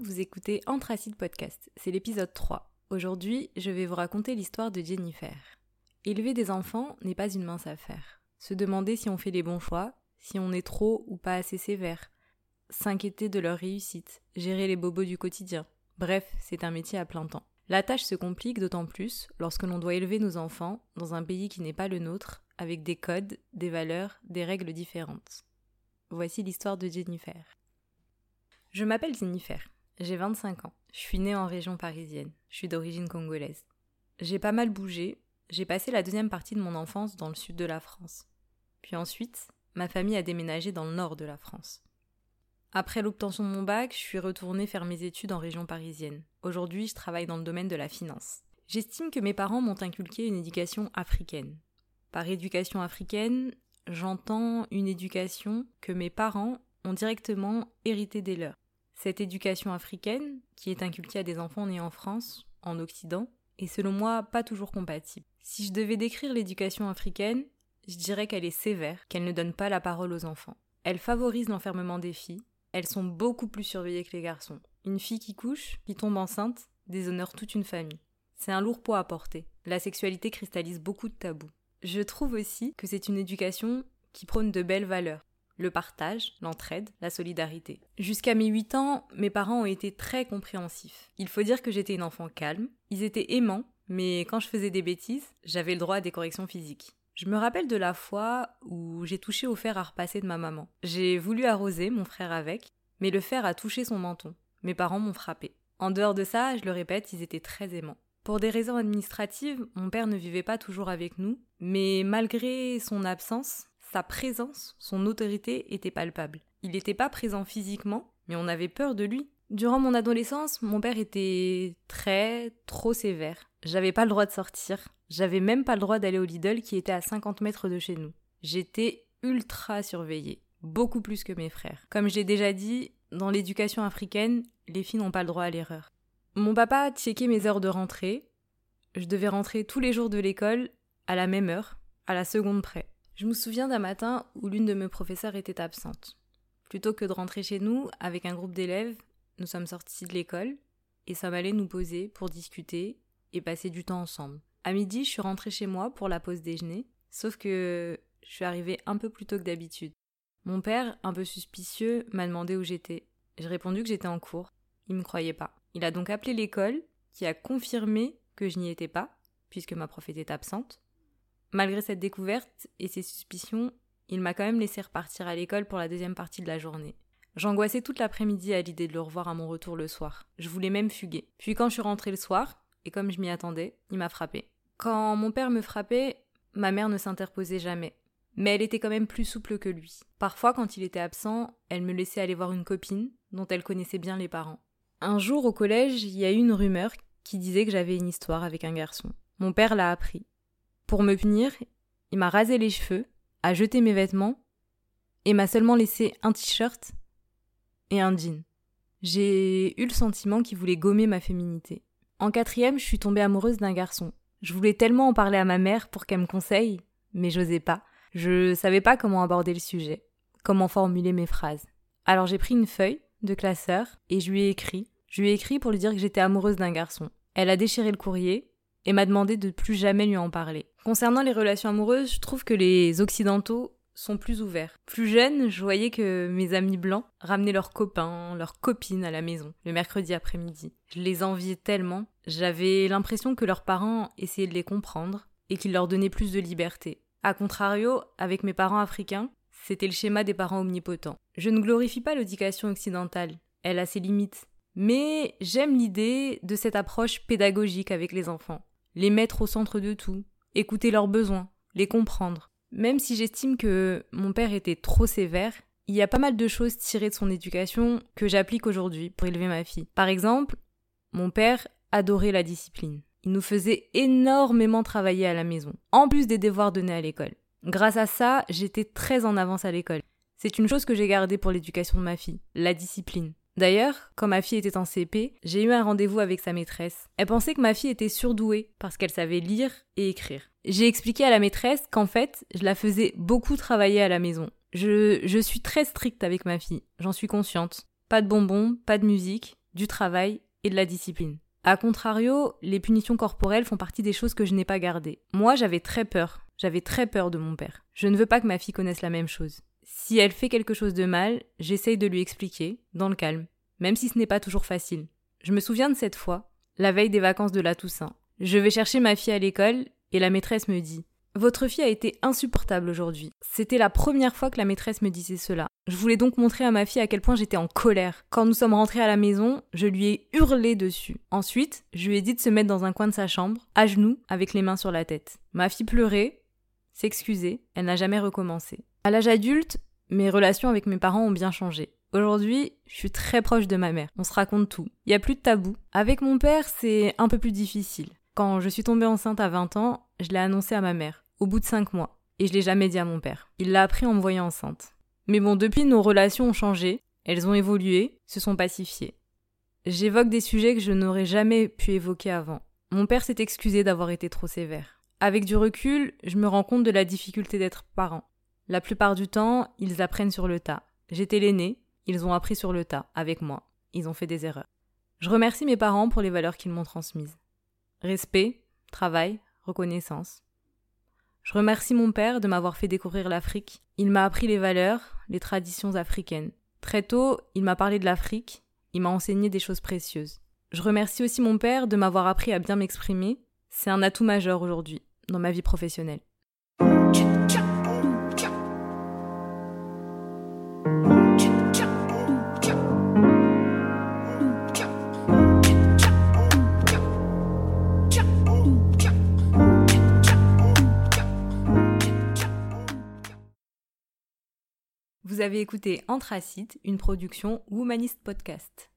Vous écoutez Anthracite Podcast. C'est l'épisode 3. Aujourd'hui, je vais vous raconter l'histoire de Jennifer. Élever des enfants n'est pas une mince affaire. Se demander si on fait les bons choix, si on est trop ou pas assez sévère. S'inquiéter de leur réussite, gérer les bobos du quotidien. Bref, c'est un métier à plein temps. La tâche se complique d'autant plus lorsque l'on doit élever nos enfants dans un pays qui n'est pas le nôtre, avec des codes, des valeurs, des règles différentes. Voici l'histoire de Jennifer. Je m'appelle Jennifer, j'ai 25 ans, je suis née en région parisienne, je suis d'origine congolaise. J'ai pas mal bougé, j'ai passé la deuxième partie de mon enfance dans le sud de la France. Puis ensuite, ma famille a déménagé dans le nord de la France. Après l'obtention de mon bac, je suis retournée faire mes études en région parisienne. Aujourd'hui, je travaille dans le domaine de la finance. J'estime que mes parents m'ont inculqué une éducation africaine. Par éducation africaine, j'entends une éducation que mes parents ont directement héritée des leurs. Cette éducation africaine, qui est inculquée à des enfants nés en France, en Occident, est selon moi pas toujours compatible. Si je devais décrire l'éducation africaine, je dirais qu'elle est sévère, qu'elle ne donne pas la parole aux enfants. Elle favorise l'enfermement des filles, elles sont beaucoup plus surveillées que les garçons. Une fille qui couche, qui tombe enceinte, déshonore toute une famille. C'est un lourd poids à porter. La sexualité cristallise beaucoup de tabous. Je trouve aussi que c'est une éducation qui prône de belles valeurs le partage, l'entraide, la solidarité. Jusqu'à mes 8 ans, mes parents ont été très compréhensifs. Il faut dire que j'étais une enfant calme, ils étaient aimants, mais quand je faisais des bêtises, j'avais le droit à des corrections physiques. Je me rappelle de la fois où j'ai touché au fer à repasser de ma maman. J'ai voulu arroser mon frère avec, mais le fer a touché son menton. Mes parents m'ont frappé. En dehors de ça, je le répète, ils étaient très aimants. Pour des raisons administratives, mon père ne vivait pas toujours avec nous, mais malgré son absence, sa présence, son autorité était palpable. Il n'était pas présent physiquement, mais on avait peur de lui. Durant mon adolescence, mon père était très, trop sévère. J'avais pas le droit de sortir. J'avais même pas le droit d'aller au Lidl qui était à 50 mètres de chez nous. J'étais ultra surveillée. Beaucoup plus que mes frères. Comme j'ai déjà dit, dans l'éducation africaine, les filles n'ont pas le droit à l'erreur. Mon papa checkait mes heures de rentrée. Je devais rentrer tous les jours de l'école à la même heure, à la seconde près. Je me souviens d'un matin où l'une de mes professeurs était absente. Plutôt que de rentrer chez nous avec un groupe d'élèves, nous sommes sortis de l'école et sommes allés nous poser pour discuter et passer du temps ensemble. À midi, je suis rentrée chez moi pour la pause déjeuner, sauf que je suis arrivée un peu plus tôt que d'habitude. Mon père, un peu suspicieux, m'a demandé où j'étais. J'ai répondu que j'étais en cours. Il me croyait pas. Il a donc appelé l'école, qui a confirmé que je n'y étais pas, puisque ma prof était absente, Malgré cette découverte et ses suspicions, il m'a quand même laissé repartir à l'école pour la deuxième partie de la journée. J'angoissais toute l'après-midi à l'idée de le revoir à mon retour le soir. Je voulais même fuguer. Puis quand je suis rentrée le soir, et comme je m'y attendais, il m'a frappé. Quand mon père me frappait, ma mère ne s'interposait jamais. Mais elle était quand même plus souple que lui. Parfois, quand il était absent, elle me laissait aller voir une copine, dont elle connaissait bien les parents. Un jour au collège, il y a eu une rumeur qui disait que j'avais une histoire avec un garçon. Mon père l'a appris. Pour me punir, il m'a rasé les cheveux, a jeté mes vêtements et m'a seulement laissé un t-shirt et un jean. J'ai eu le sentiment qu'il voulait gommer ma féminité. En quatrième, je suis tombée amoureuse d'un garçon. Je voulais tellement en parler à ma mère pour qu'elle me conseille, mais j'osais pas. Je savais pas comment aborder le sujet, comment formuler mes phrases. Alors j'ai pris une feuille de classeur et je lui ai écrit. Je lui ai écrit pour lui dire que j'étais amoureuse d'un garçon. Elle a déchiré le courrier et m'a demandé de plus jamais lui en parler. Concernant les relations amoureuses, je trouve que les occidentaux sont plus ouverts. Plus jeune, je voyais que mes amis blancs ramenaient leurs copains, leurs copines à la maison le mercredi après-midi. Je les enviais tellement, j'avais l'impression que leurs parents essayaient de les comprendre et qu'ils leur donnaient plus de liberté. A contrario, avec mes parents africains, c'était le schéma des parents omnipotents. Je ne glorifie pas l'éducation occidentale, elle a ses limites. Mais j'aime l'idée de cette approche pédagogique avec les enfants les mettre au centre de tout, écouter leurs besoins, les comprendre. Même si j'estime que mon père était trop sévère, il y a pas mal de choses tirées de son éducation que j'applique aujourd'hui pour élever ma fille. Par exemple, mon père adorait la discipline. Il nous faisait énormément travailler à la maison, en plus des devoirs donnés à l'école. Grâce à ça, j'étais très en avance à l'école. C'est une chose que j'ai gardée pour l'éducation de ma fille, la discipline. D'ailleurs, quand ma fille était en CP, j'ai eu un rendez-vous avec sa maîtresse. Elle pensait que ma fille était surdouée parce qu'elle savait lire et écrire. J'ai expliqué à la maîtresse qu'en fait, je la faisais beaucoup travailler à la maison. Je, suis très stricte avec ma fille, j'en suis consciente. Pas de bonbons, pas de musique, du travail et de la discipline. A contrario, les punitions corporelles font partie des choses que je n'ai pas gardées. Moi, j'avais très peur. J'avais très peur de mon père. Je ne veux pas que ma fille connaisse la même chose. Si elle fait quelque chose de mal, j'essaye de lui expliquer, dans le calme, même si ce n'est pas toujours facile. Je me souviens de cette fois, la veille des vacances de la Toussaint. Je vais chercher ma fille à l'école et la maîtresse me dit Votre fille a été insupportable aujourd'hui. C'était la première fois que la maîtresse me disait cela. Je voulais donc montrer à ma fille à quel point j'étais en colère. Quand nous sommes rentrés à la maison, je lui ai hurlé dessus. Ensuite, je lui ai dit de se mettre dans un coin de sa chambre, à genoux, avec les mains sur la tête. Ma fille pleurait, s'excusait, elle n'a jamais recommencé. À l'âge adulte, mes relations avec mes parents ont bien changé. Aujourd'hui, je suis très proche de ma mère. On se raconte tout. Il n'y a plus de tabou. Avec mon père, c'est un peu plus difficile. Quand je suis tombée enceinte à 20 ans, je l'ai annoncé à ma mère, au bout de 5 mois. Et je l'ai jamais dit à mon père. Il l'a appris en me voyant enceinte. Mais bon, depuis, nos relations ont changé, elles ont évolué, se sont pacifiées. J'évoque des sujets que je n'aurais jamais pu évoquer avant. Mon père s'est excusé d'avoir été trop sévère. Avec du recul, je me rends compte de la difficulté d'être parent. La plupart du temps, ils apprennent sur le tas. J'étais l'aîné, ils ont appris sur le tas, avec moi. Ils ont fait des erreurs. Je remercie mes parents pour les valeurs qu'ils m'ont transmises. Respect, travail, reconnaissance. Je remercie mon père de m'avoir fait découvrir l'Afrique. Il m'a appris les valeurs, les traditions africaines. Très tôt, il m'a parlé de l'Afrique, il m'a enseigné des choses précieuses. Je remercie aussi mon père de m'avoir appris à bien m'exprimer. C'est un atout majeur aujourd'hui dans ma vie professionnelle. Vous avez écouté Anthracite, une production Womanist Podcast.